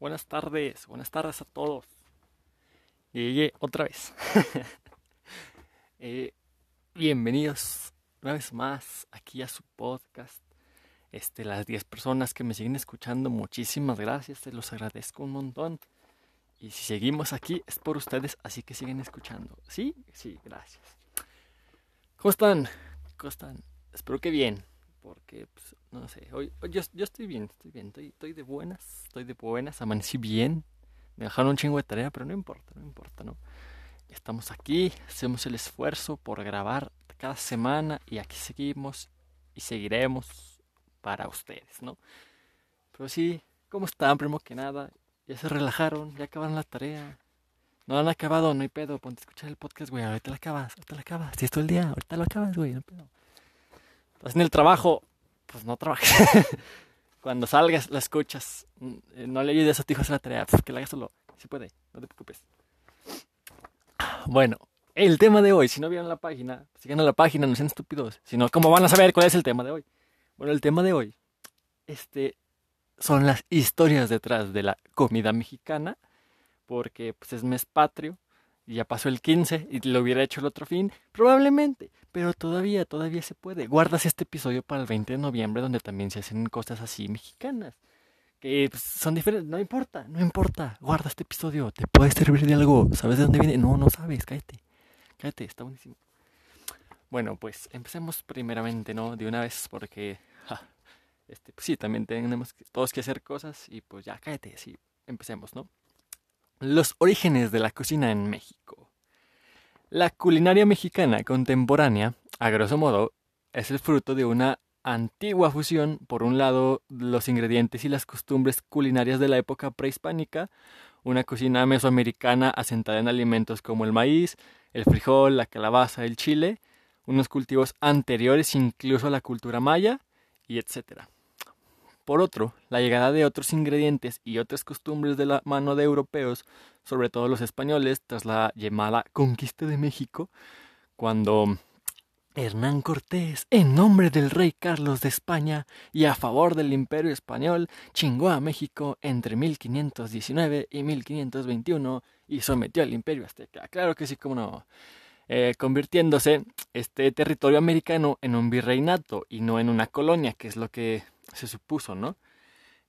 Buenas tardes, buenas tardes a todos. Llegué otra vez. Eh, bienvenidos una vez más aquí a su podcast. Este, las 10 personas que me siguen escuchando, muchísimas gracias, se los agradezco un montón. Y si seguimos aquí es por ustedes, así que siguen escuchando. ¿Sí? Sí, gracias. ¿Cómo están? ¿Cómo están? Espero que bien, porque pues, no sé, hoy, yo, estoy bien, estoy bien, estoy, estoy de buenas, estoy de buenas, amanecí bien. Me dejaron un chingo de tarea, pero no importa, no importa, ¿no? Estamos aquí, hacemos el esfuerzo por grabar cada semana y aquí seguimos y seguiremos para ustedes, ¿no? Pero sí, ¿cómo están? Primero que nada, ya se relajaron, ya acabaron la tarea. No han acabado, no hay pedo, ponte a escuchar el podcast, güey, ahorita la acabas, ahorita la acabas. Si es todo el día, ahorita lo acabas, güey, no hay pedo. Estás en el trabajo, pues no trabajes. Cuando salgas, la escuchas. Mm, no le ayudes a tu hijo a hacer la tarea, pues que la hagas solo. Si puede, no te preocupes. Bueno, el tema de hoy, si no vieron la página, sigan a la página, no sean estúpidos. Si no, ¿cómo van a saber cuál es el tema de hoy? Bueno, el tema de hoy, este, son las historias detrás de la comida mexicana, porque pues es mes patrio, y ya pasó el 15 y lo hubiera hecho el otro fin, probablemente, pero todavía, todavía se puede. Guardas este episodio para el 20 de noviembre donde también se hacen cosas así mexicanas, que pues, son diferentes, no importa, no importa, guarda este episodio, te puede servir de algo, ¿sabes de dónde viene? No, no sabes, cállate, cállate, está buenísimo. Bueno, pues empecemos primeramente, ¿no? De una vez porque, este, pues sí, también tenemos todos que hacer cosas y pues ya, cállate, sí, empecemos, ¿no? Los orígenes de la cocina en México. La culinaria mexicana contemporánea, a grosso modo, es el fruto de una antigua fusión, por un lado, los ingredientes y las costumbres culinarias de la época prehispánica, una cocina mesoamericana asentada en alimentos como el maíz, el frijol, la calabaza, el chile, unos cultivos anteriores incluso a la cultura maya, y etcétera. Por otro, la llegada de otros ingredientes y otras costumbres de la mano de europeos, sobre todo los españoles, tras la llamada conquista de México, cuando Hernán Cortés, en nombre del rey Carlos de España y a favor del imperio español, chingó a México entre 1519 y 1521 y sometió al imperio azteca. Claro que sí, como no. Eh, convirtiéndose este territorio americano en un virreinato y no en una colonia, que es lo que se supuso, ¿no?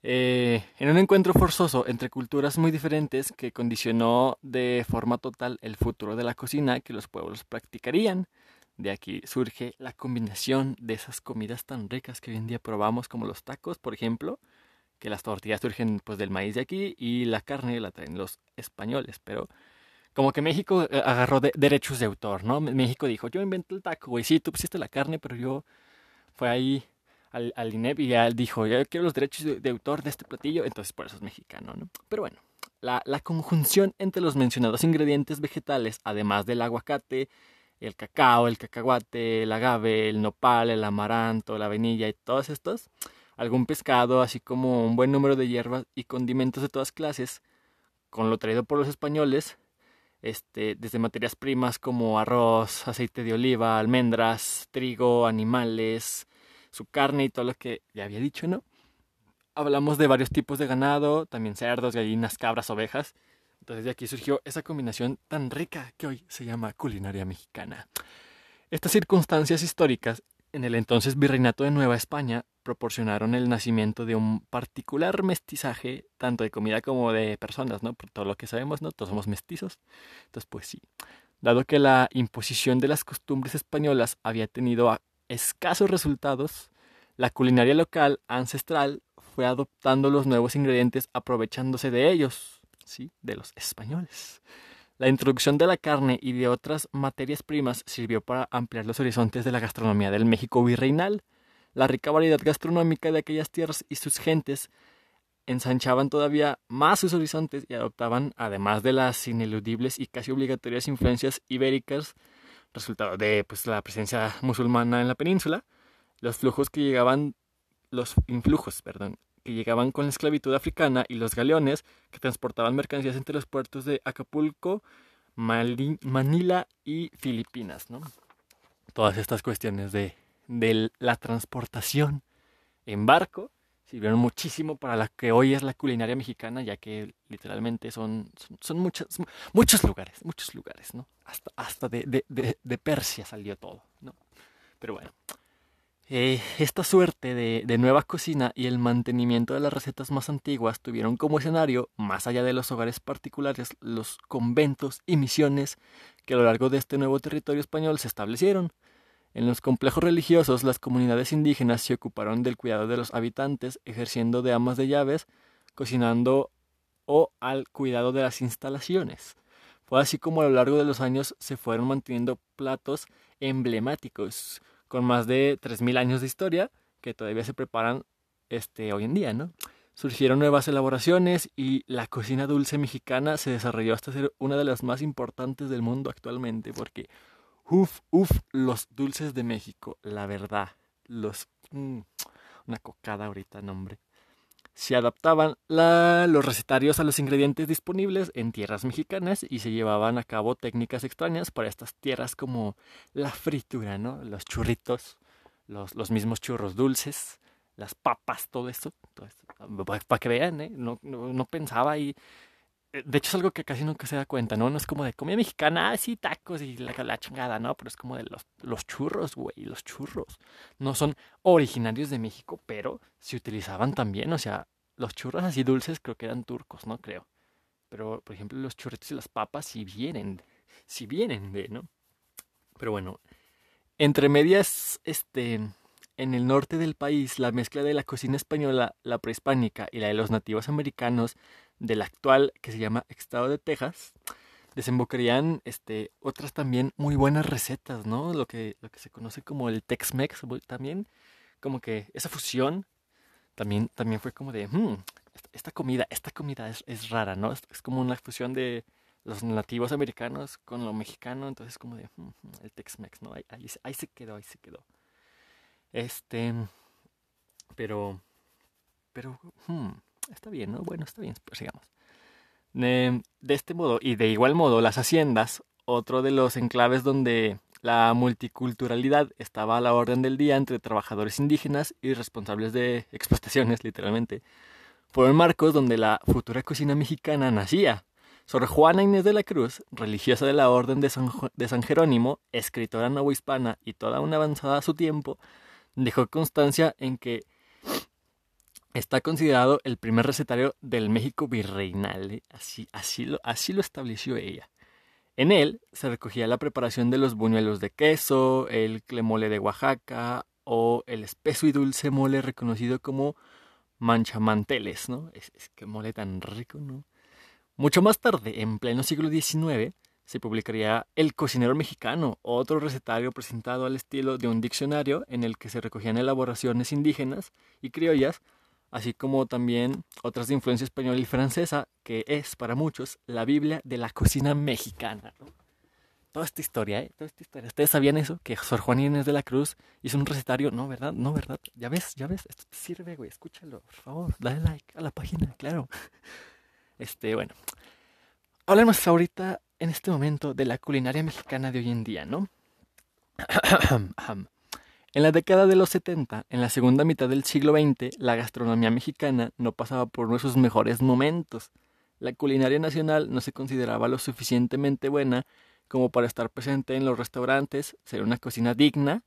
Eh, en un encuentro forzoso entre culturas muy diferentes que condicionó de forma total el futuro de la cocina que los pueblos practicarían. De aquí surge la combinación de esas comidas tan ricas que hoy en día probamos como los tacos, por ejemplo, que las tortillas surgen pues del maíz de aquí y la carne la traen los españoles, pero como que México eh, agarró derechos de autor, ¿no? México dijo, yo inventé el taco, güey, sí, tú pusiste la carne, pero yo fue ahí al, al INEP y ya dijo, yo quiero los derechos de, autor de este platillo, entonces por eso es mexicano, ¿no? Pero bueno, la, la conjunción entre los mencionados ingredientes vegetales, además del aguacate, el cacao, el cacahuate, el agave, el nopal, el amaranto, la vainilla y todos estos, algún pescado, así como un buen número de hierbas y condimentos de todas clases, con lo traído por los españoles, este, desde materias primas como arroz, aceite de oliva, almendras, trigo, animales, su carne y todo lo que ya había dicho, ¿no? Hablamos de varios tipos de ganado, también cerdos, gallinas, cabras, ovejas. Entonces de aquí surgió esa combinación tan rica que hoy se llama culinaria mexicana. Estas circunstancias históricas en el entonces virreinato de Nueva España proporcionaron el nacimiento de un particular mestizaje tanto de comida como de personas, ¿no? Por todo lo que sabemos, ¿no? Todos somos mestizos. Entonces, pues sí. Dado que la imposición de las costumbres españolas había tenido escasos resultados, la culinaria local ancestral fue adoptando los nuevos ingredientes aprovechándose de ellos, ¿sí? De los españoles. La introducción de la carne y de otras materias primas sirvió para ampliar los horizontes de la gastronomía del México virreinal. La rica variedad gastronómica de aquellas tierras y sus gentes ensanchaban todavía más sus horizontes y adoptaban, además de las ineludibles y casi obligatorias influencias ibéricas, resultado de pues, la presencia musulmana en la península, los flujos que llegaban, los influjos, perdón, que llegaban con la esclavitud africana y los galeones que transportaban mercancías entre los puertos de Acapulco, Manila y Filipinas, ¿no? Todas estas cuestiones de, de la transportación en barco sirvieron muchísimo para la que hoy es la culinaria mexicana, ya que literalmente son, son, muchos, muchos lugares, muchos lugares, ¿no? Hasta, hasta de, de, de, Persia salió todo, ¿no? Pero bueno, eh, esta suerte de, de, nueva cocina y el mantenimiento de las recetas más antiguas tuvieron como escenario, más allá de los hogares particulares, los conventos y misiones que a lo largo de este nuevo territorio español se establecieron. En los complejos religiosos, las comunidades indígenas se ocuparon del cuidado de los habitantes, ejerciendo de amas de llaves, cocinando o al cuidado de las instalaciones. Fue así como a lo largo de los años se fueron manteniendo platos emblemáticos con más de 3.000 años de historia que todavía se preparan este, hoy en día, ¿no? Surgieron nuevas elaboraciones y la cocina dulce mexicana se desarrolló hasta ser una de las más importantes del mundo actualmente porque Uf, uf, los dulces de México, la verdad. Los. Mm, una cocada ahorita, nombre. Se adaptaban los recetarios a los ingredientes disponibles en tierras mexicanas y se llevaban a cabo técnicas extrañas para estas tierras como la fritura, ¿no? Los churritos, los, los mismos churros dulces, las papas, todo esto. Todo. Para que vean, ¿eh? No, no, no pensaba ahí de hecho es algo que casi nunca se da cuenta, ¿no? No es como de comida mexicana, así ah, tacos y la, la, chingada, ¿no? Pero es como de los, los churros, güey, los churros. No son originarios de México, pero se utilizaban también, o sea, los churros así dulces creo que eran turcos, ¿no? Creo. Pero, por ejemplo, los churritos y las papas sí vienen, sí vienen de, ¿no? Pero bueno, entre medias, este, en el norte del país, la mezcla de la cocina española, la prehispánica y la de los nativos americanos del actual que se llama Estado de Texas, desembocarían este, otras también muy buenas recetas, ¿no? Lo que, lo que se conoce como el Tex-Mex también, como que esa fusión también, también fue como de, hmm, esta comida, esta comida es, rara, ¿no? Es, como una fusión de los nativos americanos con lo mexicano, entonces como de, hmm, hmm, el Tex-Mex, ¿no? Ahí, ahí se quedó, ahí se quedó. Este, pero, pero, hmm, está bien, ¿no? Bueno, está bien, pues sigamos. De, este modo, y de igual modo, las haciendas, otro de los enclaves donde la multiculturalidad estaba a la orden del día entre trabajadores indígenas y responsables de explotaciones, literalmente, fueron marcos donde la futura cocina mexicana nacía. Sor Juana Inés de la Cruz, religiosa de la Orden de San, de San Jerónimo, escritora novohispana y toda una avanzada a su tiempo, dejó constancia en que está considerado el primer recetario del México virreinal. ¿eh? Así, así, lo, así lo estableció ella. En él se recogía la preparación de los buñuelos de queso, el clemole de Oaxaca o el espeso y dulce mole reconocido como manchamanteles, ¿no? Es, es que mole tan rico, ¿no? Mucho más tarde, en pleno siglo XIX, se publicaría El cocinero mexicano, otro recetario presentado al estilo de un diccionario en el que se recogían elaboraciones indígenas y criollas, así como también otras de influencia española y francesa, que es para muchos la Biblia de la cocina mexicana. Toda esta historia, ¿eh? Toda esta historia. ¿Ustedes sabían eso? Que Sor Juan Inés de la Cruz hizo un recetario. No, ¿verdad? No, ¿verdad? Ya ves, ya ves. Esto te sirve, güey. Escúchalo, por favor. Dale like a la página, claro. Este, bueno. Hablemos ahorita en este momento de la culinaria mexicana de hoy en día, ¿no? en la década de los 70, en la segunda mitad del siglo XX, la gastronomía mexicana no pasaba por nuestros mejores momentos. La culinaria nacional no se consideraba lo suficientemente buena como para estar presente en los restaurantes, ser una cocina digna,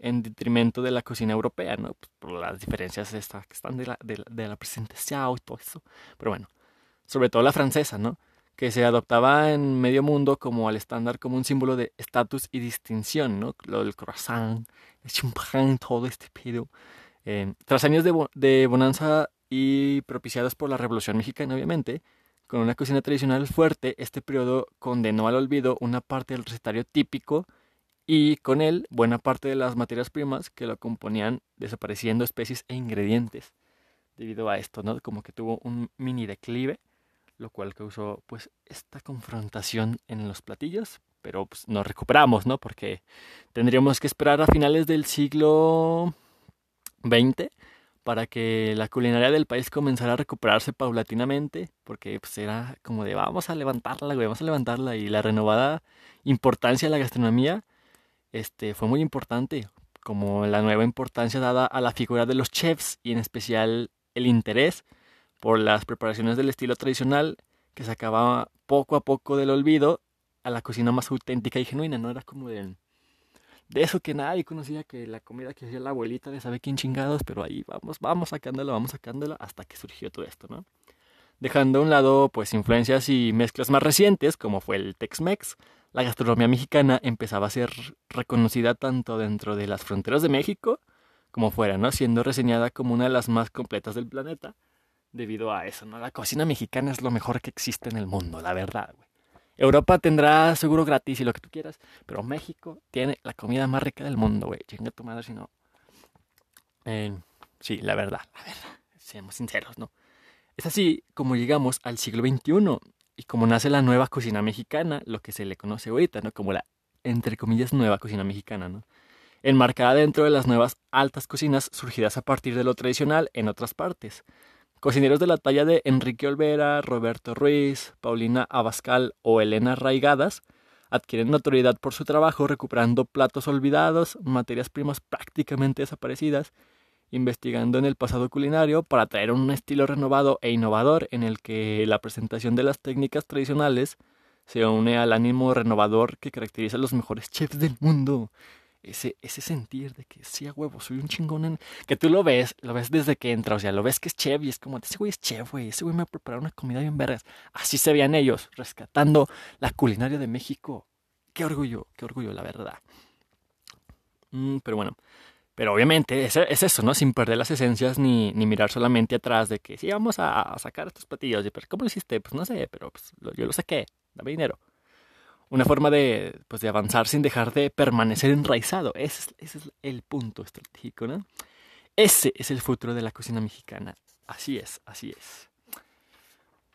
en detrimento de la cocina europea, ¿no? Pues, por las diferencias estas que están de la, de, de la presentación y todo eso. Pero bueno, sobre todo la francesa, ¿no? Que se adoptaba en medio mundo como al estándar como un símbolo de estatus y distinción, ¿no? Lo del croissant, el champagne, todo este pedo. Eh, tras años de, de bonanza y propiciados por la Revolución Mexicana, obviamente, con una cocina tradicional fuerte, este periodo condenó al olvido una parte del recetario típico y con él buena parte de las materias primas que lo componían, desapareciendo especies e ingredientes. Debido a esto, ¿no? Como que tuvo un mini declive lo cual causó pues esta confrontación en los platillos, pero pues nos recuperamos, ¿no? Porque tendríamos que esperar a finales del siglo XX para que la culinaria del país comenzara a recuperarse paulatinamente, porque pues era como de vamos a levantarla, vamos a levantarla y la renovada importancia de la gastronomía este fue muy importante, como la nueva importancia dada a la figura de los chefs y en especial el interés por las preparaciones del estilo tradicional que se acababa poco a poco del olvido a la cocina más auténtica y genuina, ¿no? Era como de, de eso que nadie conocía, que la comida que hacía la abuelita de sabe quién chingados, pero ahí vamos, vamos sacándola, vamos sacándola hasta que surgió todo esto, ¿no? Dejando a un lado, pues, influencias y mezclas más recientes, como fue el Tex-Mex, la gastronomía mexicana empezaba a ser reconocida tanto dentro de las fronteras de México como fuera, ¿no? Siendo reseñada como una de las más completas del planeta debido a eso, ¿no? La cocina mexicana es lo mejor que existe en el mundo, la verdad, güey. Europa tendrá seguro gratis y lo que tú quieras, pero México tiene la comida más rica del mundo, güey. Chinga tu madre si no. Eh, sí, la verdad, la verdad. Seamos sinceros, ¿no? Es así como llegamos al siglo XXI y como nace la nueva cocina mexicana, lo que se le conoce ahorita, ¿no? Como la, entre comillas, nueva cocina mexicana, ¿no? Enmarcada dentro de las nuevas altas cocinas surgidas a partir de lo tradicional en otras partes. Cocineros de la talla de Enrique Olvera, Roberto Ruiz, Paulina Abascal o Elena Raigadas adquieren notoriedad por su trabajo recuperando platos olvidados, materias primas prácticamente desaparecidas, investigando en el pasado culinario para traer un estilo renovado e innovador en el que la presentación de las técnicas tradicionales se une al ánimo renovador que caracteriza a los mejores chefs del mundo ese, ese sentir de que sí, a huevo, soy un chingón. Que tú lo ves, lo ves desde que entra, o sea, lo ves que es chef y es como, ese güey es chef, güey, ese güey me ha preparado una comida bien vergas. Así se veían ellos, rescatando la culinaria de México. Qué orgullo, qué orgullo, la verdad. Mm, pero bueno, pero obviamente es, es, eso, ¿no? Sin perder las esencias ni, ni mirar solamente atrás de que sí, vamos a, sacar estos platillos. Y, pero ¿cómo lo hiciste? Pues no sé, pero pues, yo lo saqué, dame dinero una forma de, pues, de avanzar sin dejar de permanecer enraizado. Ese es, es, el punto estratégico, ¿no? Ese es el futuro de la cocina mexicana. Así es, así es.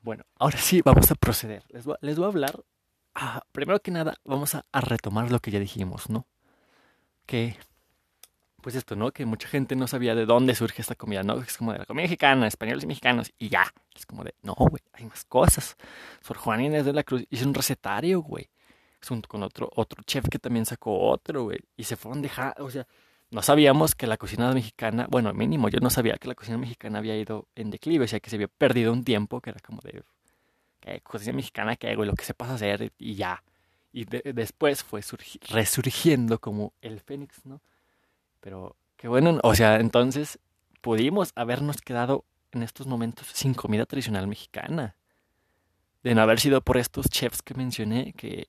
Bueno, ahora sí, vamos a proceder. Les voy, les voy a hablar. Ah, primero que nada, vamos a, a, retomar lo que ya dijimos, ¿no? Que, pues esto, ¿no? Que mucha gente no sabía de dónde surge esta comida, ¿no? Es como de la comida mexicana, españoles y mexicanos, y ya. Es como de, no, güey, hay más cosas. Sor Juan Inés de la Cruz hizo un recetario, güey junto con otro, otro chef que también sacó otro, güey. Y se fueron dejando, o sea, no sabíamos que la cocina mexicana, bueno, mínimo, yo no sabía que la cocina mexicana había ido en declive, o sea, que se había perdido un tiempo, que era como de, ¿qué cocina mexicana que güey? Lo que se pasa a hacer y ya. Y después fue resurgiendo como el fénix, ¿no? Pero qué bueno, o sea, entonces pudimos habernos quedado en estos momentos sin comida tradicional mexicana. De no haber sido por estos chefs que mencioné, que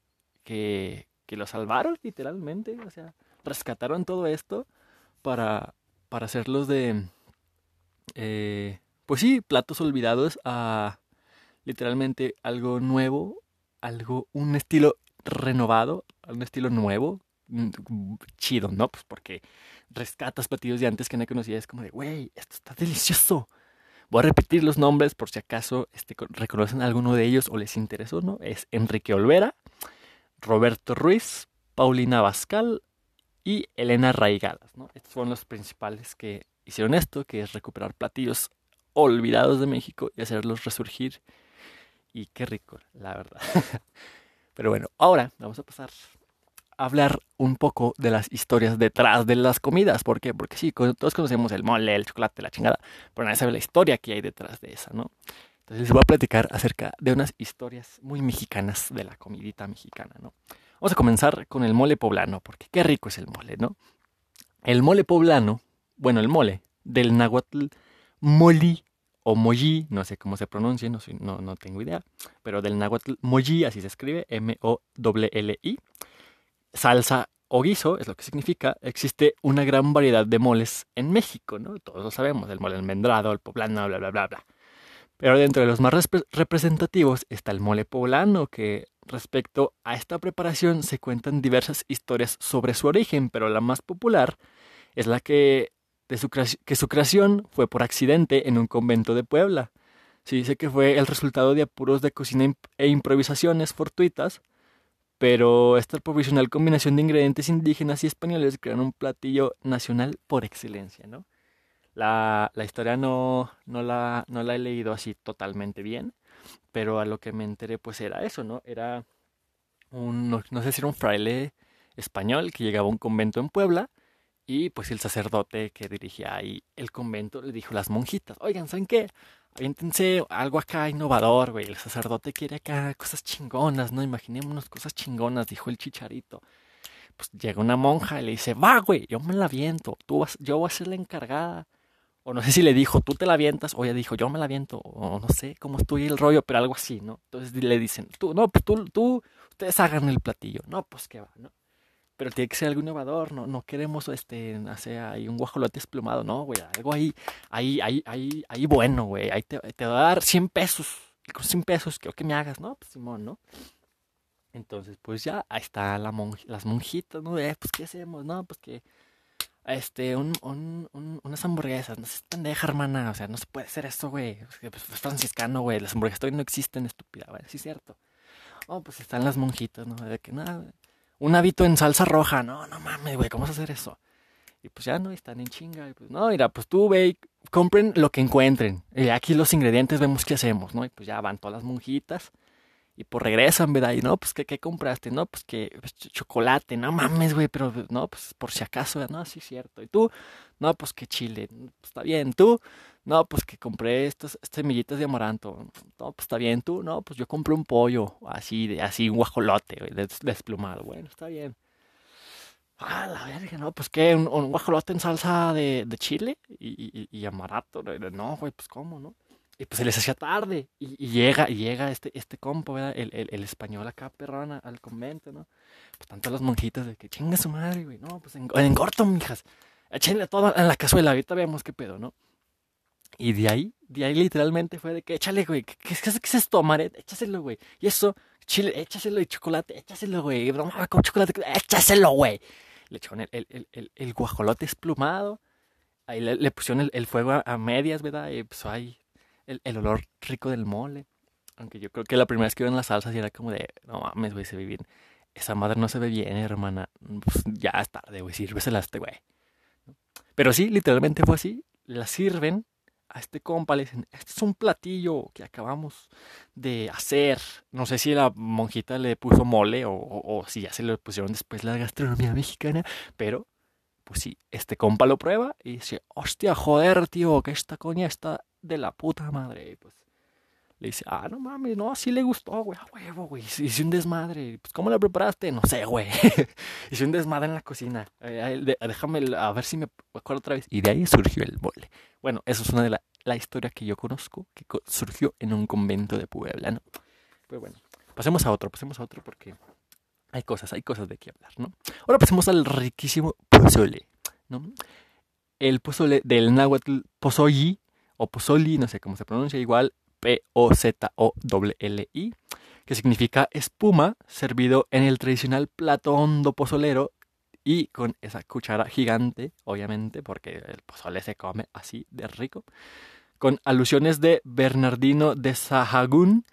que, que lo salvaron literalmente, o sea, rescataron todo esto para, para hacerlos de, eh, pues sí, platos olvidados a literalmente algo nuevo, algo, un estilo renovado, un estilo nuevo, chido, ¿no? Pues porque rescatas platillos de antes que no conocía, es como de, güey, esto está delicioso. Voy a repetir los nombres por si acaso este, reconocen alguno de ellos o les interesó, ¿no? Es Enrique Olvera, Roberto Ruiz, Paulina Bascal y Elena Raigadas. ¿no? Estos fueron los principales que hicieron esto, que es recuperar platillos olvidados de México y hacerlos resurgir. Y qué rico, la verdad. Pero bueno, ahora vamos a pasar a hablar un poco de las historias detrás de las comidas. ¿Por qué? Porque sí, todos conocemos el mole, el chocolate, la chingada, pero nadie sabe la historia que hay detrás de esa, ¿no? Entonces les voy a platicar acerca de unas historias muy mexicanas de la comidita mexicana, ¿no? Vamos a comenzar con el mole poblano, porque qué rico es el mole, ¿no? El mole poblano, bueno, el mole del náhuatl moli o moji, no sé cómo se pronuncia, no, no, no tengo idea, pero del náhuatl moji, así se escribe, M-O-L-L-I, salsa o guiso, es lo que significa, existe una gran variedad de moles en México, ¿no? Todos lo sabemos, el mole almendrado, el poblano, bla, bla, bla, bla. Pero dentro de los más representativos está el mole poblano, que respecto a esta preparación se cuentan diversas historias sobre su origen, pero la más popular es la que, de su, que su creación fue por accidente en un convento de Puebla. Se dice que fue el resultado de apuros de cocina e improvisaciones fortuitas, pero esta provisional combinación de ingredientes indígenas y españoles crearon un platillo nacional por excelencia, ¿no? La, la historia no, no, la, no la he leído así totalmente bien, pero a lo que me enteré pues era eso, ¿no? Era un, no, sé si era un fraile español que llegaba a un convento en Puebla Y pues el sacerdote que dirigía ahí el convento le dijo a las monjitas, oigan, ¿saben qué? Aviéntense algo acá innovador, güey. El sacerdote quiere acá cosas chingonas, ¿no? Imaginémonos cosas chingonas, dijo el chicharito. Pues llega una monja y le dice, va, güey, yo me la aviento, tú vas, yo voy a ser la encargada. O no sé si le dijo, tú te la avientas, o ella dijo, yo me la aviento, o no sé cómo estoy el rollo, pero algo así, ¿no? Entonces le dicen, tú, no, pues tú, tú, ustedes hagan el platillo. No, pues qué va, ¿no? Pero tiene que ser algo innovador, no, no queremos este, hacer ahí un guajolote desplumado, no, güey, algo ahí, ahí, ahí, ahí, ahí bueno, güey, ahí te, te va a dar 100 pesos, con 100 pesos creo que me hagas, ¿no? Pues Simón, ¿no? Entonces, pues ya, ahí está la las monjitas, ¿no? Eh, pues, ¿qué hacemos? No, pues que este, un, un, un, unas hamburguesas. No se pendeja, hermana. O sea, no se puede hacer eso, güey. Pues, es franciscano, güey. Las hamburguesas todavía no existen, estúpida, güey. Sí, es cierto. Oh, pues están las monjitas, ¿no? De que nada, un hábito en salsa roja. No, no mames, güey. ¿Cómo vas a hacer eso? Y pues ya no, están en chinga. Y pues no, mira, pues tú ve compren lo que encuentren. Y aquí los ingredientes vemos qué hacemos, ¿no? Y pues ya van todas las monjitas y pues regresan, ¿verdad? Y no, pues, ¿qué, qué compraste? No, pues que pues, chocolate, no mames, güey, pero no, pues por si acaso, no, sí cierto. Y tú, no, pues que chile, pues, está bien. Tú, no, pues que compré estos, semillitas de amaranto. No, pues está bien. Tú, no, pues yo compré un pollo, así, de, así, un guajolote, güey, desplumado. Bueno, está bien. Ah, la verga, no, pues que un, guajolote en salsa de, de chile y, y, y amaranto. No, güey, pues cómo, ¿no? Y pues se les hacía tarde. Y, llega, llega este, este compo, ¿verdad? El, el, español acá, perrona, al convento, ¿no? Pues tanto las monjitas de que chinga su madre, güey. No, pues en, en corto, mijas. Échenle todo en la cazuela, ahorita vemos qué pedo, ¿no? Y de ahí, de ahí literalmente fue de que échale, güey. ¿Qué, qué, qué es esto, Maret? Échaselo, güey. Y eso, chile, échaselo y chocolate, échaselo, güey. No, con chocolate, échaselo, güey. Le echaron el, el, el, el, guajolote esplumado. Ahí le, le pusieron el, fuego a, a, medias, ¿verdad? Y pues ahí el, olor rico del mole. Aunque yo creo que la primera vez que iba en las salsas y era como de, no mames, güey, se ve bien. Esa madre no se ve bien, hermana. Pues ya es tarde, güey, sírvesela a este güey. Pero sí, literalmente fue así. La sirven a este compa, le dicen, este es un platillo que acabamos de hacer. No sé si la monjita le puso mole o, o, si ya se lo pusieron después la gastronomía mexicana, pero pues sí, este compa lo prueba y dice, hostia, joder, tío, que esta coña está de la puta madre. Pues le dice, ah, no mames, no, así le gustó, güey, a huevo, güey. Hice un desmadre. Pues, ¿cómo la preparaste? No sé, güey. Hice un desmadre en la cocina. Eh, déjame a ver si me acuerdo otra vez. Y de ahí surgió el mole. Bueno, eso es una de la, la historia que yo conozco que surgió en un convento de Puebla, ¿no? Pues bueno, pasemos a otro, pasemos a otro porque hay cosas, hay cosas de qué hablar, ¿no? Ahora pasemos al riquísimo pozole, ¿no? El pozole del náhuatl pozolli o pozoli, no sé cómo se pronuncia, igual P-O-Z-O-L-L-I, que significa espuma, servido en el tradicional plato hondo pozolero y con esa cuchara gigante, obviamente, porque el pozole se come así de rico, con alusiones de Bernardino de Sahagún,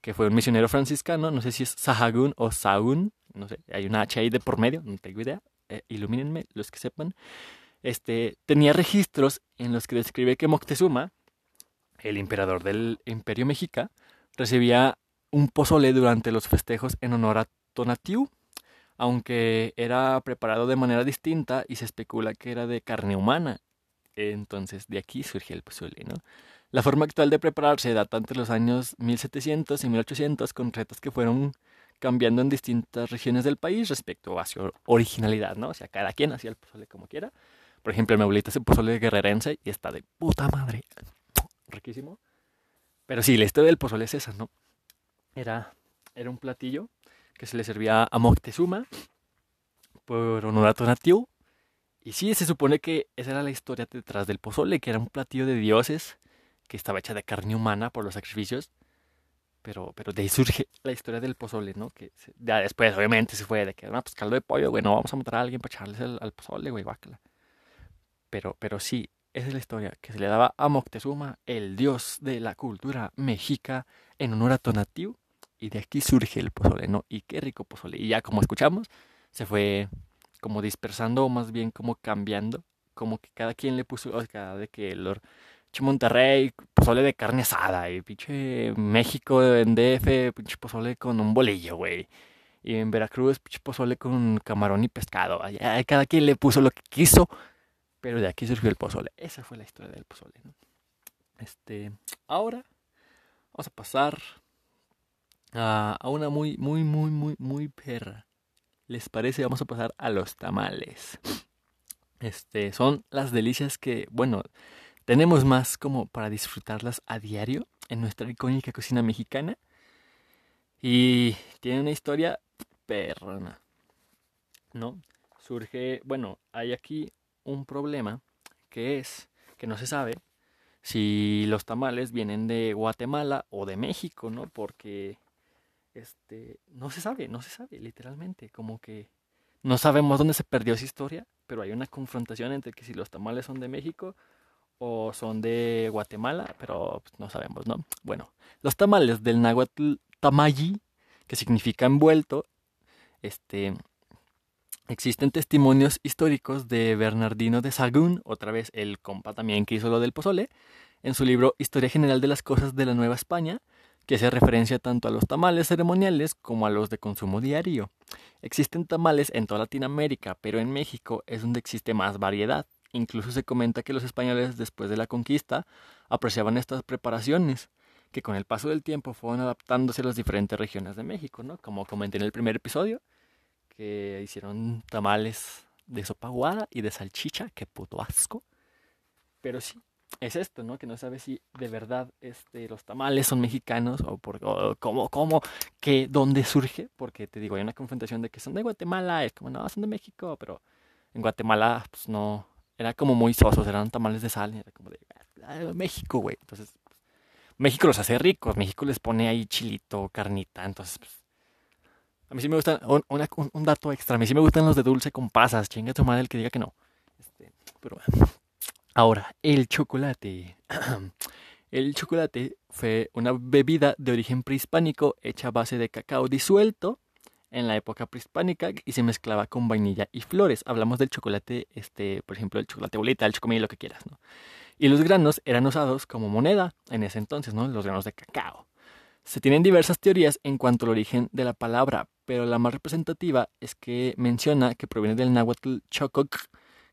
que fue un misionero franciscano, no sé si es Sahagún o Sahagún, no sé, hay una H ahí de por medio, no tengo idea, eh, ilumínenme los que sepan, este, tenía registros en los que describe que Moctezuma, el emperador del imperio mexica, recibía un pozole durante los festejos en honor a Tonatiuh, aunque era preparado de manera distinta y se especula que era de carne humana. Entonces de aquí surge el pozole, ¿no? La forma actual de prepararse data entre los años 1700 y 1800 con retas que fueron cambiando en distintas regiones del país respecto a su originalidad, ¿no? O sea, cada quien hacía el pozole como quiera. Por ejemplo, mi abuelita hace pozole guerrerense y está de puta madre. Riquísimo. Pero sí, la historia del pozole es esa, ¿no? Era, era un platillo que se le servía a Moctezuma por honor a. Y sí, se supone que esa era la historia detrás del pozole, que era un platillo de dioses que estaba hecha de carne humana por los sacrificios pero, pero de ahí surge la historia del pozole, ¿no? Que ya después, obviamente, se fue de que, no, pues caldo de pollo, güey, no vamos a matar a alguien para echarles al, pozole, güey, bácala. Pero, pero sí, esa es la historia que se le daba a Moctezuma, el dios de la cultura mexica, en honor a Tonatiuh, y de aquí surge el pozole, ¿no? Y qué rico pozole. Y ya como escuchamos, se fue como dispersando, o más bien como cambiando, como que cada quien le puso, o sea, de que el Monterrey, pozole de carne asada, y pinche México en DF, pinche pozole con un bolillo, güey. Y en Veracruz, pozole con camarón y pescado. Allá cada quien le puso lo que quiso, pero de aquí surgió el pozole. Esa fue la historia del pozole. Este, ahora vamos a pasar a, a una muy, muy, muy, muy, muy perra. ¿Les parece? Vamos a pasar a los tamales. Este, son las delicias que, bueno, tenemos más como para disfrutarlas a diario en nuestra icónica cocina mexicana. Y tiene una historia perrona. ¿No? Surge, bueno, hay aquí un problema que es que no se sabe si los tamales vienen de Guatemala o de México, ¿no? Porque este no se sabe, no se sabe literalmente, como que no sabemos dónde se perdió esa historia, pero hay una confrontación entre que si los tamales son de México o son de Guatemala, pero pues, no sabemos, ¿no? Bueno, los tamales del náhuatl tamayi, que significa envuelto, este, existen testimonios históricos de Bernardino de Sagún, otra vez el compa también que hizo lo del pozole, en su libro Historia General de las Cosas de la Nueva España, que hace referencia tanto a los tamales ceremoniales como a los de consumo diario. Existen tamales en toda Latinoamérica, pero en México es donde existe más variedad. Incluso se comenta que los españoles después de la conquista apreciaban estas preparaciones, que con el paso del tiempo fueron adaptándose a las diferentes regiones de México, ¿no? Como comenté en el primer episodio, que hicieron tamales de sopa guada y de salchicha, que puto asco. Pero sí, es esto, ¿no? Que no sabe si de verdad este, los tamales son mexicanos o, por, o cómo, cómo, qué, dónde surge, porque te digo, hay una confrontación de que son de Guatemala, es como, no, son de México, pero en Guatemala, pues no, era como muy sosos, eran tamales de sal, era como de ah, México, güey. Entonces, pues, México los hace ricos, México les pone ahí chilito, carnita, entonces, pues, a mí sí me gustan, un, dato extra, a mí sí me gustan los de dulce con pasas, chinga tu madre el que diga que no. Este, pero ahora, el chocolate. El chocolate fue una bebida de origen prehispánico hecha a base de cacao disuelto en la época prehispánica y se mezclaba con vainilla y flores. Hablamos del chocolate, este, por ejemplo, el chocolate bolita, el chocomil, lo que quieras, ¿no? Y los granos eran usados como moneda en ese entonces, ¿no? Los granos de cacao. Se tienen diversas teorías en cuanto al origen de la palabra, pero la más representativa es que menciona que proviene del náhuatl chococ,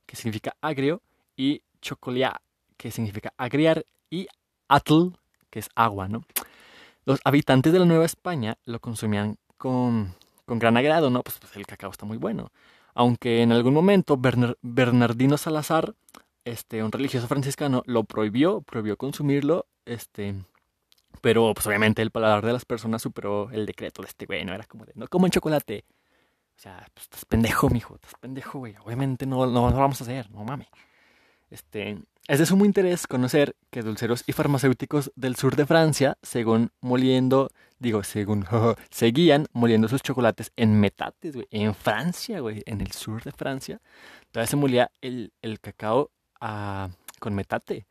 que significa agrio, y chocolia, que significa agriar, y atl, que es agua, ¿no? Los habitantes de la Nueva España lo consumían con con gran agrado, ¿no? Pues, pues, el cacao está muy bueno. Aunque en algún momento Bernardino Salazar, este, un religioso franciscano, lo prohibió, prohibió consumirlo, este, pero pues obviamente el paladar de las personas superó el decreto de este güey, ¿no? Era como de, no como en chocolate. O sea, pues estás pendejo, mijo, estás pendejo, güey. Obviamente no, no, lo vamos a hacer, no mames. Este, es de sumo interés conocer que dulceros y farmacéuticos del sur de Francia, según moliendo, digo, según, seguían moliendo sus chocolates en metates, güey, en Francia, güey, en el sur de Francia. Todavía se molía el, el cacao ah, con metate.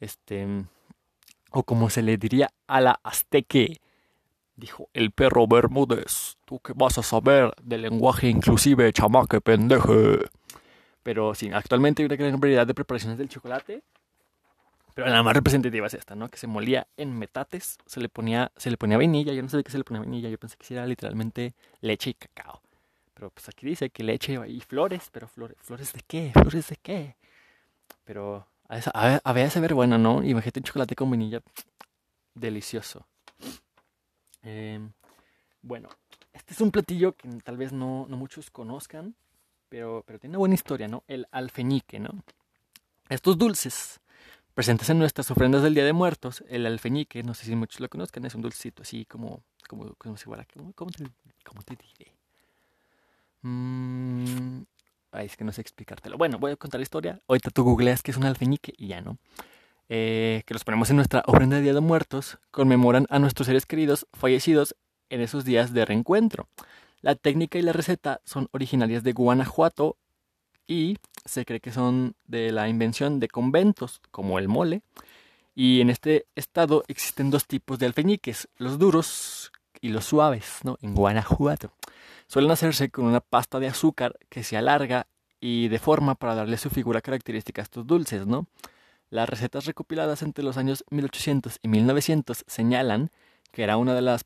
Este, o como se le diría a la azteque, dijo el perro Bermúdez, tú qué vas a saber del lenguaje inclusive, chamaque pendeje. Pero sí, actualmente hay una gran variedad de preparaciones del chocolate. Pero la más representativa es esta, ¿no? Que se molía en metates, se le ponía, se le ponía vainilla, yo no sabía que se le ponía vainilla, yo pensé que era literalmente leche y cacao. Pero pues aquí dice que leche y flores, pero flores, ¿flores de qué? ¿Flores de qué? Pero a, a, a ver, bueno, ¿no? Imagínate un chocolate con vainilla, delicioso. Em, bueno, este es un platillo que tal vez no, no muchos conozcan, pero, pero tiene una buena historia, ¿no? El alfeñique, ¿no? Estos dulces presentes en nuestras ofrendas del Día de Muertos, el alfeñique, no sé si muchos lo conozcan, es un dulcito así como, como, como si ¿cómo, te, te diré? Mm, ay, es que no sé explicártelo. Bueno, voy a contar la historia. Ahorita tú googleas que es un alfeñique y ya, ¿no? Eh, que los ponemos en nuestra ofrenda de Día de Muertos, conmemoran a nuestros seres queridos fallecidos en esos días de reencuentro. La técnica y la receta son originarias de Guanajuato y se cree que son de la invención de conventos, como el mole. Y en este estado existen dos tipos de alfeñiques, los duros y los suaves, ¿no? En Guanajuato. Suelen hacerse con una pasta de azúcar que se alarga y deforma para darle su figura característica a estos dulces, ¿no? Las recetas recopiladas entre los años 1800 y 1900 señalan que era una de las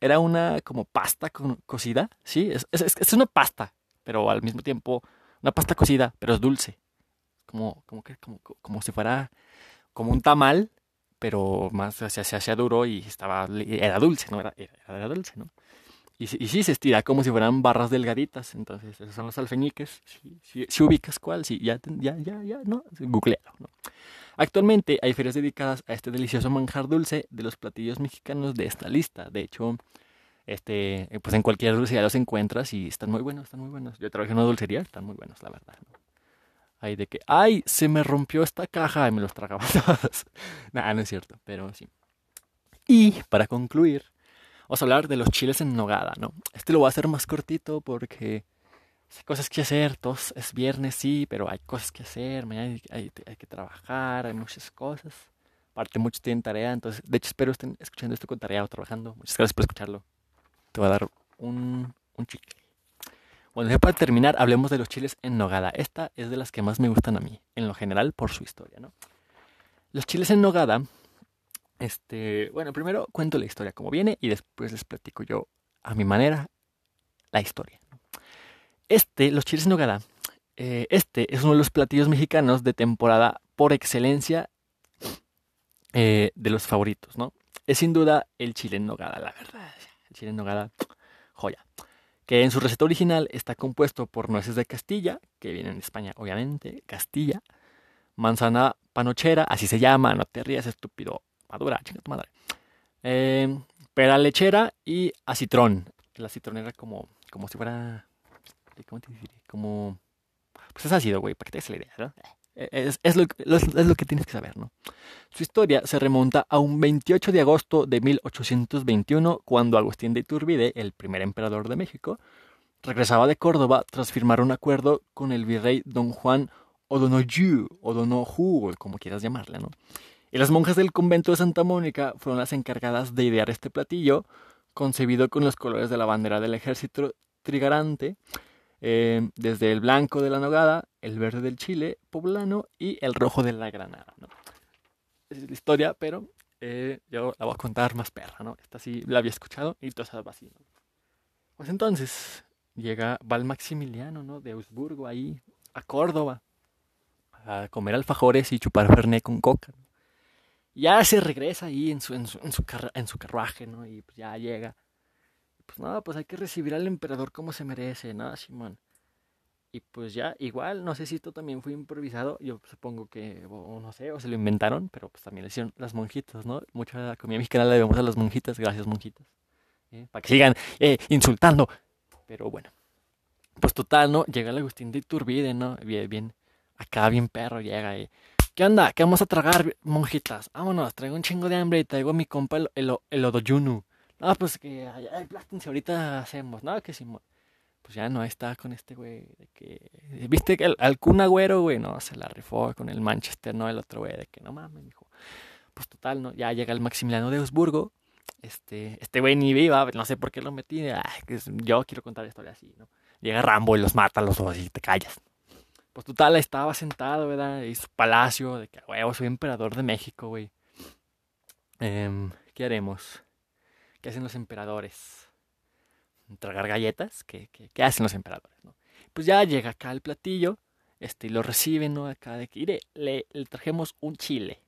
era una como pasta cocida, ¿sí? Es, es, una pasta, pero al mismo tiempo una pasta cocida, pero es dulce. Como, como, que, como, como si fuera como un tamal, pero más se hacía duro y estaba era dulce, ¿no? Era, era, dulce, ¿no? Y, y, sí, se estira como si fueran barras delgaditas. Entonces, esos son los alfeñiques. Si, si, ubicas cuál, sí, ya, ya, ya, ya, ¿no? Googlealo, ¿no? Actualmente hay ferias dedicadas a este delicioso manjar dulce de los platillos mexicanos de esta lista. De hecho, este, pues en cualquier dulcería los encuentras y están muy buenos, están muy buenos. Yo trabajé en una dulcería, están muy buenos, la verdad. Hay de que, ay, se me rompió esta caja y me los tragaba todos. Nada, no es cierto, pero sí. Y para concluir, vamos a hablar de los chiles en nogada, ¿no? Este lo voy a hacer más cortito porque hay cosas que hacer, todos es viernes, sí, pero hay cosas que hacer, mañana hay, que trabajar, hay muchas cosas. Aparte, muchos tienen tarea, entonces, de hecho, espero estén escuchando esto con tarea o trabajando. Muchas gracias por escucharlo. Te voy a dar un, un chicle. Bueno, ya para terminar, hablemos de los chiles en nogada. Esta es de las que más me gustan a mí, en lo general, por su historia, ¿no? Los chiles en nogada, este, bueno, primero cuento la historia como viene y después les platico yo a mi manera la historia. Este, los chiles en nogada, eh, este es uno de los platillos mexicanos de temporada por excelencia eh, de los favoritos, ¿no? Es sin duda el chile en nogada, la verdad. El chile en nogada, joya. Que en su receta original está compuesto por nueces de Castilla, que vienen de España, obviamente, Castilla, manzana panochera, así se llama, no te rías, estúpido, madura, chinga tu madre. Eh, pera lechera y acitrón. La citronera como, como si fuera ¿cómo te diré? Como, pues es ácido, güey, para que te des la idea, ¿no? Eh, es, es, lo, es, lo, que tienes que saber, ¿no? Su historia se remonta a un 28 de agosto de 1821, cuando Agustín de Iturbide, el primer emperador de México, regresaba de Córdoba tras firmar un acuerdo con el virrey don Juan O'Donoghue, O'Donoghue, como quieras llamarle, ¿no? Y las monjas del convento de Santa Mónica fueron las encargadas de idear este platillo, concebido con los colores de la bandera del ejército trigarante, eh, desde el blanco de la nogada, el verde del chile poblano y el rojo de la granada. ¿no? Es la historia, pero eh, yo la voy a contar más perra, ¿no? Esta sí la había escuchado y todo estaba así, Pues entonces llega Val Maximiliano, ¿no? De Augsburgo ahí a Córdoba a comer alfajores y chupar fernet con coca. Ya se regresa ahí en su, en su, en su, en su carruaje, ¿no? Y pues ya llega pues no, pues hay que recibir al emperador como se merece, ¿no, Simón? Y pues ya, igual, no sé si esto también fue improvisado, yo supongo que, o no sé, o se lo inventaron, pero pues también le hicieron las monjitas, ¿no? Mucha comida mexicana la debemos a las monjitas, gracias monjitas, ¿eh? para que sigan eh, insultando. Pero bueno, pues total, ¿no? Llega el Agustín de Iturbide, ¿no? Bien, bien, acá bien perro llega y... ¿Qué onda? ¿Qué vamos a tragar, monjitas? Vámonos, traigo un chingo de hambre y traigo a mi compa el, el, el odoyunu. Ah, pues que, ay, plástense, ahorita hacemos, ¿no? Que si, pues ya no está con este güey, de que, viste que al Kun Agüero, güey, no, se la rifó con el Manchester, no, el otro güey, de que no mames, dijo, pues total, ¿no? Ya llega el Maximiliano de Augsburgo, este, este güey ni viva, no sé por qué lo metí, yo quiero contar la historia así, ¿no? Llega Rambo y los mata los dos y te callas. Pues total, estaba sentado, ¿verdad? Y su palacio, de que, güey, soy emperador de México, güey. Eh, ¿Qué haremos? ¿Qué hacen los emperadores? ¿Tragar galletas? ¿Qué, qué, hacen los emperadores? ¿no? Pues ya llega acá el platillo este, y lo reciben, ¿no? Acá de que, le, le trajemos un chile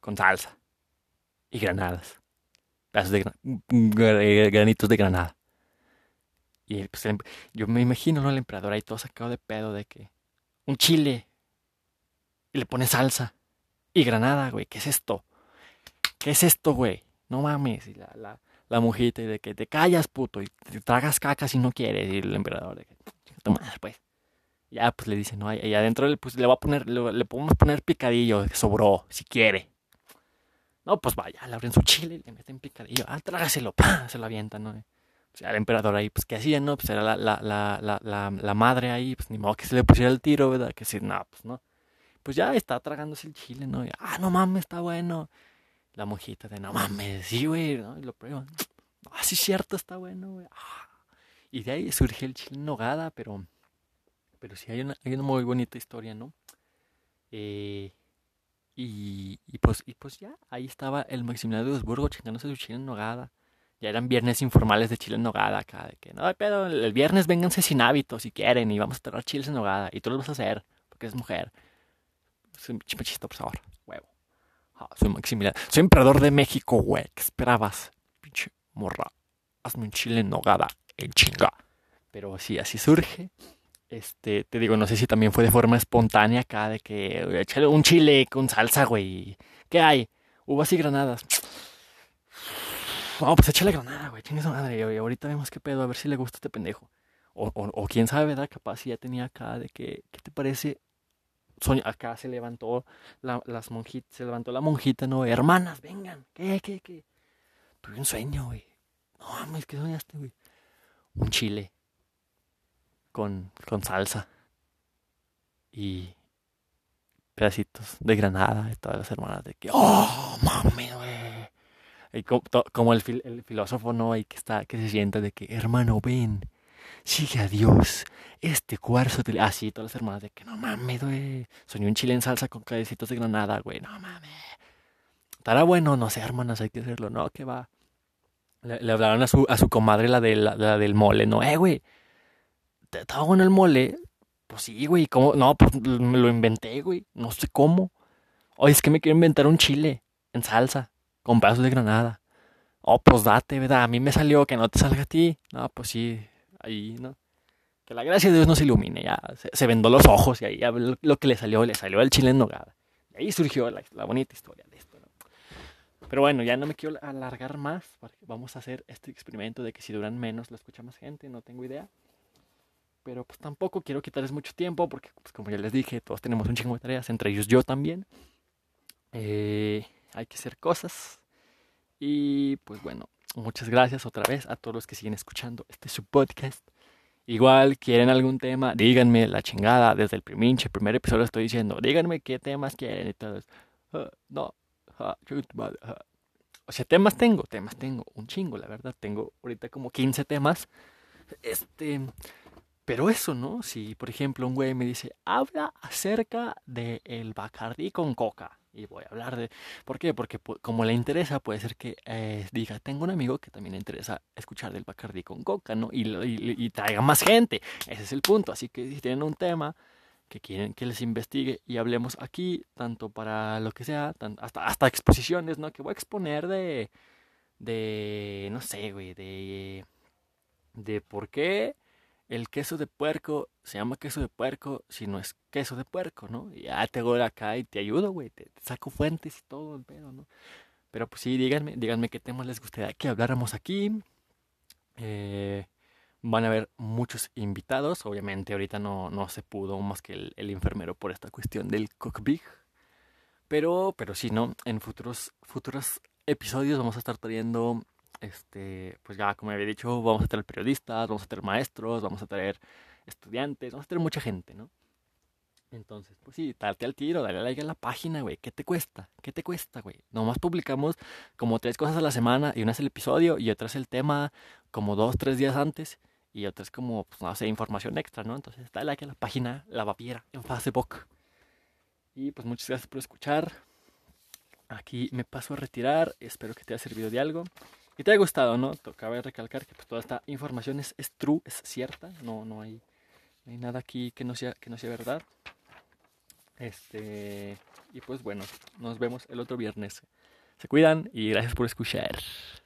con salsa y granadas. Pedazos de granitos de granada. Y pues yo me imagino, ¿no? El emperador ahí todo sacado de pedo de que un chile y le pone salsa y granada, güey. ¿Qué es esto? ¿Qué es esto, güey? no mames, y la, la, la mujita, y de que te callas, puto, y te tragas caca si no quieres, y el emperador, de que, toma, pues. Ya, pues le dice, no, y adentro pues, le va a poner, le, podemos poner picadillo, que sobró, si quiere. No, pues vaya, le abren su chile le meten picadillo. Ah, trágaselo, ¡pah! se lo avientan, ¿no? Sea, el emperador ahí, pues, ¿qué hacía, no? Pues era la, la, la, la, madre ahí, pues, ni modo que se le pusiera el tiro, ¿verdad? Que si, no, pues, no. Pues ya está tragándose el chile, ¿no? ah, no mames, está bueno la monjita de no mames, sí, güey, ¿no? Y lo prueban. Ah, sí, cierto, está bueno, güey. Ah. Y de ahí surge el chile en nogada, pero, pero sí hay una, hay una muy bonita historia, ¿no? Eh, y, y, pues, y pues ya, ahí estaba el Maximiliano de Habsburgo chingándose su chile en nogada. Ya eran viernes informales de chile en nogada acá, de que, no, pero el viernes vénganse sin hábitos si quieren y vamos a traer chiles en nogada. Y tú lo vas a hacer, porque es mujer. Soy machista, por favor, huevo. Ah, soy Maximiliano. Soy emperador de México, güey. ¿Qué esperabas? Pinche morra. Hazme un chile en nogada, en chinga. Pero sí, así surge. Este, te digo, no sé si también fue de forma espontánea acá, de que échale un chile con salsa, güey. ¿Qué hay? Uvas y granadas. No, pues échale granada, güey. Chingue su madre. Y ahorita vemos qué pedo, a ver si le gusta este pendejo. O, o, quién sabe, ¿verdad? Capaz si ya tenía acá de que, ¿qué te parece? Acá se levantó la, las monjitas, se levantó la monjita, ¿no? Hermanas, vengan. ¿Qué, qué, qué? Tuve un sueño, güey. No mames, ¿qué soñaste, güey? Un chile con, con salsa y pedacitos de granada de todas las hermanas de que, oh, mami, güey. Como, el, fil, el, filósofo, ¿no? Y que está, que se sienta de que, hermano, ven, sigue a Dios. Este cuarzo te... Ah, todas las hermanas de que, no mames, güey. Soñé un chile en salsa con pedacitos de granada, güey. No mames. Estará bueno, no sé, hermanas, hay que hacerlo. No, que va. Le, le hablaron a su, a su comadre, la, de, la, la del mole, ¿no? Eh, güey estaba bueno el mole. Pues sí, güey. ¿Cómo? No, pues me lo inventé, güey. No sé cómo. Oye, es que me quiero inventar un chile en salsa con pedazos de granada. Oh, pues date, ¿verdad? A mí me salió que no te salga a ti. No, pues sí, ahí, ¿no? Que la gracia de Dios nos ilumine, ya. Se, se vendó los ojos y ahí ya lo, lo, que le salió, le salió el chile en nogada. Y ahí surgió la, la bonita historia de esto, ¿no? Pero bueno, ya no me quiero alargar más. Porque vamos a hacer este experimento de que si duran menos lo escucha más gente, no tengo idea pero pues tampoco quiero quitarles mucho tiempo porque pues como ya les dije, todos tenemos un chingo de tareas, entre ellos yo también. Eh, hay que hacer cosas. Y pues bueno, muchas gracias otra vez a todos los que siguen escuchando este su podcast. Igual quieren algún tema, díganme la chingada desde el priminche, primer episodio estoy diciendo, díganme qué temas quieren y todo. Uh, no, uh, uh. o sea, temas tengo, temas tengo, un chingo, la verdad, tengo ahorita como 15 temas. Este, pero eso, ¿no? Si, por ejemplo, un güey me dice, habla acerca del el Bacardí con coca. Y voy a hablar de... ¿Por qué? Porque como le interesa, puede ser que eh, diga, tengo un amigo que también le interesa escuchar del Bacardí con coca, ¿no? Y, y, y, traiga más gente. Ese es el punto. Así que si tienen un tema que quieren que les investigue y hablemos aquí, tanto para lo que sea, hasta, hasta exposiciones, ¿no? Que voy a exponer de... De... No sé, güey, de... De por qué el queso de puerco se llama queso de puerco si no es queso de puerco, ¿no? Ya te voy acá y te ayudo, güey, te, te, saco fuentes y todo el pedo, ¿no? Pero pues sí, díganme, díganme qué temas les gustaría que habláramos aquí. Eh, van a haber muchos invitados, obviamente ahorita no, no se pudo más que el, el enfermero por esta cuestión del cockpit. Pero, pero sí, ¿no? En futuros, futuros episodios vamos a estar trayendo este, pues ya como había dicho, vamos a tener periodistas, vamos a tener maestros, vamos a tener estudiantes, vamos a tener mucha gente, ¿no? Entonces, pues sí, date al tiro, dale like a la página, güey. ¿Qué te cuesta? ¿Qué te cuesta, güey? Nomás publicamos como tres cosas a la semana y una es el episodio y otra es el tema como dos, tres días antes y otra es como, pues no sé, información extra, ¿no? Entonces, dale like a la página La Vapiera en Facebook. Y pues muchas gracias por escuchar. Aquí me paso a retirar. Espero que te haya servido de algo y te haya gustado, ¿no? Tocaba recalcar que pues, toda esta información es, es true, es cierta, no, no, hay, no hay nada aquí que no sea, que no sea verdad. Este, y pues bueno, nos vemos el otro viernes. Se cuidan y gracias por escuchar.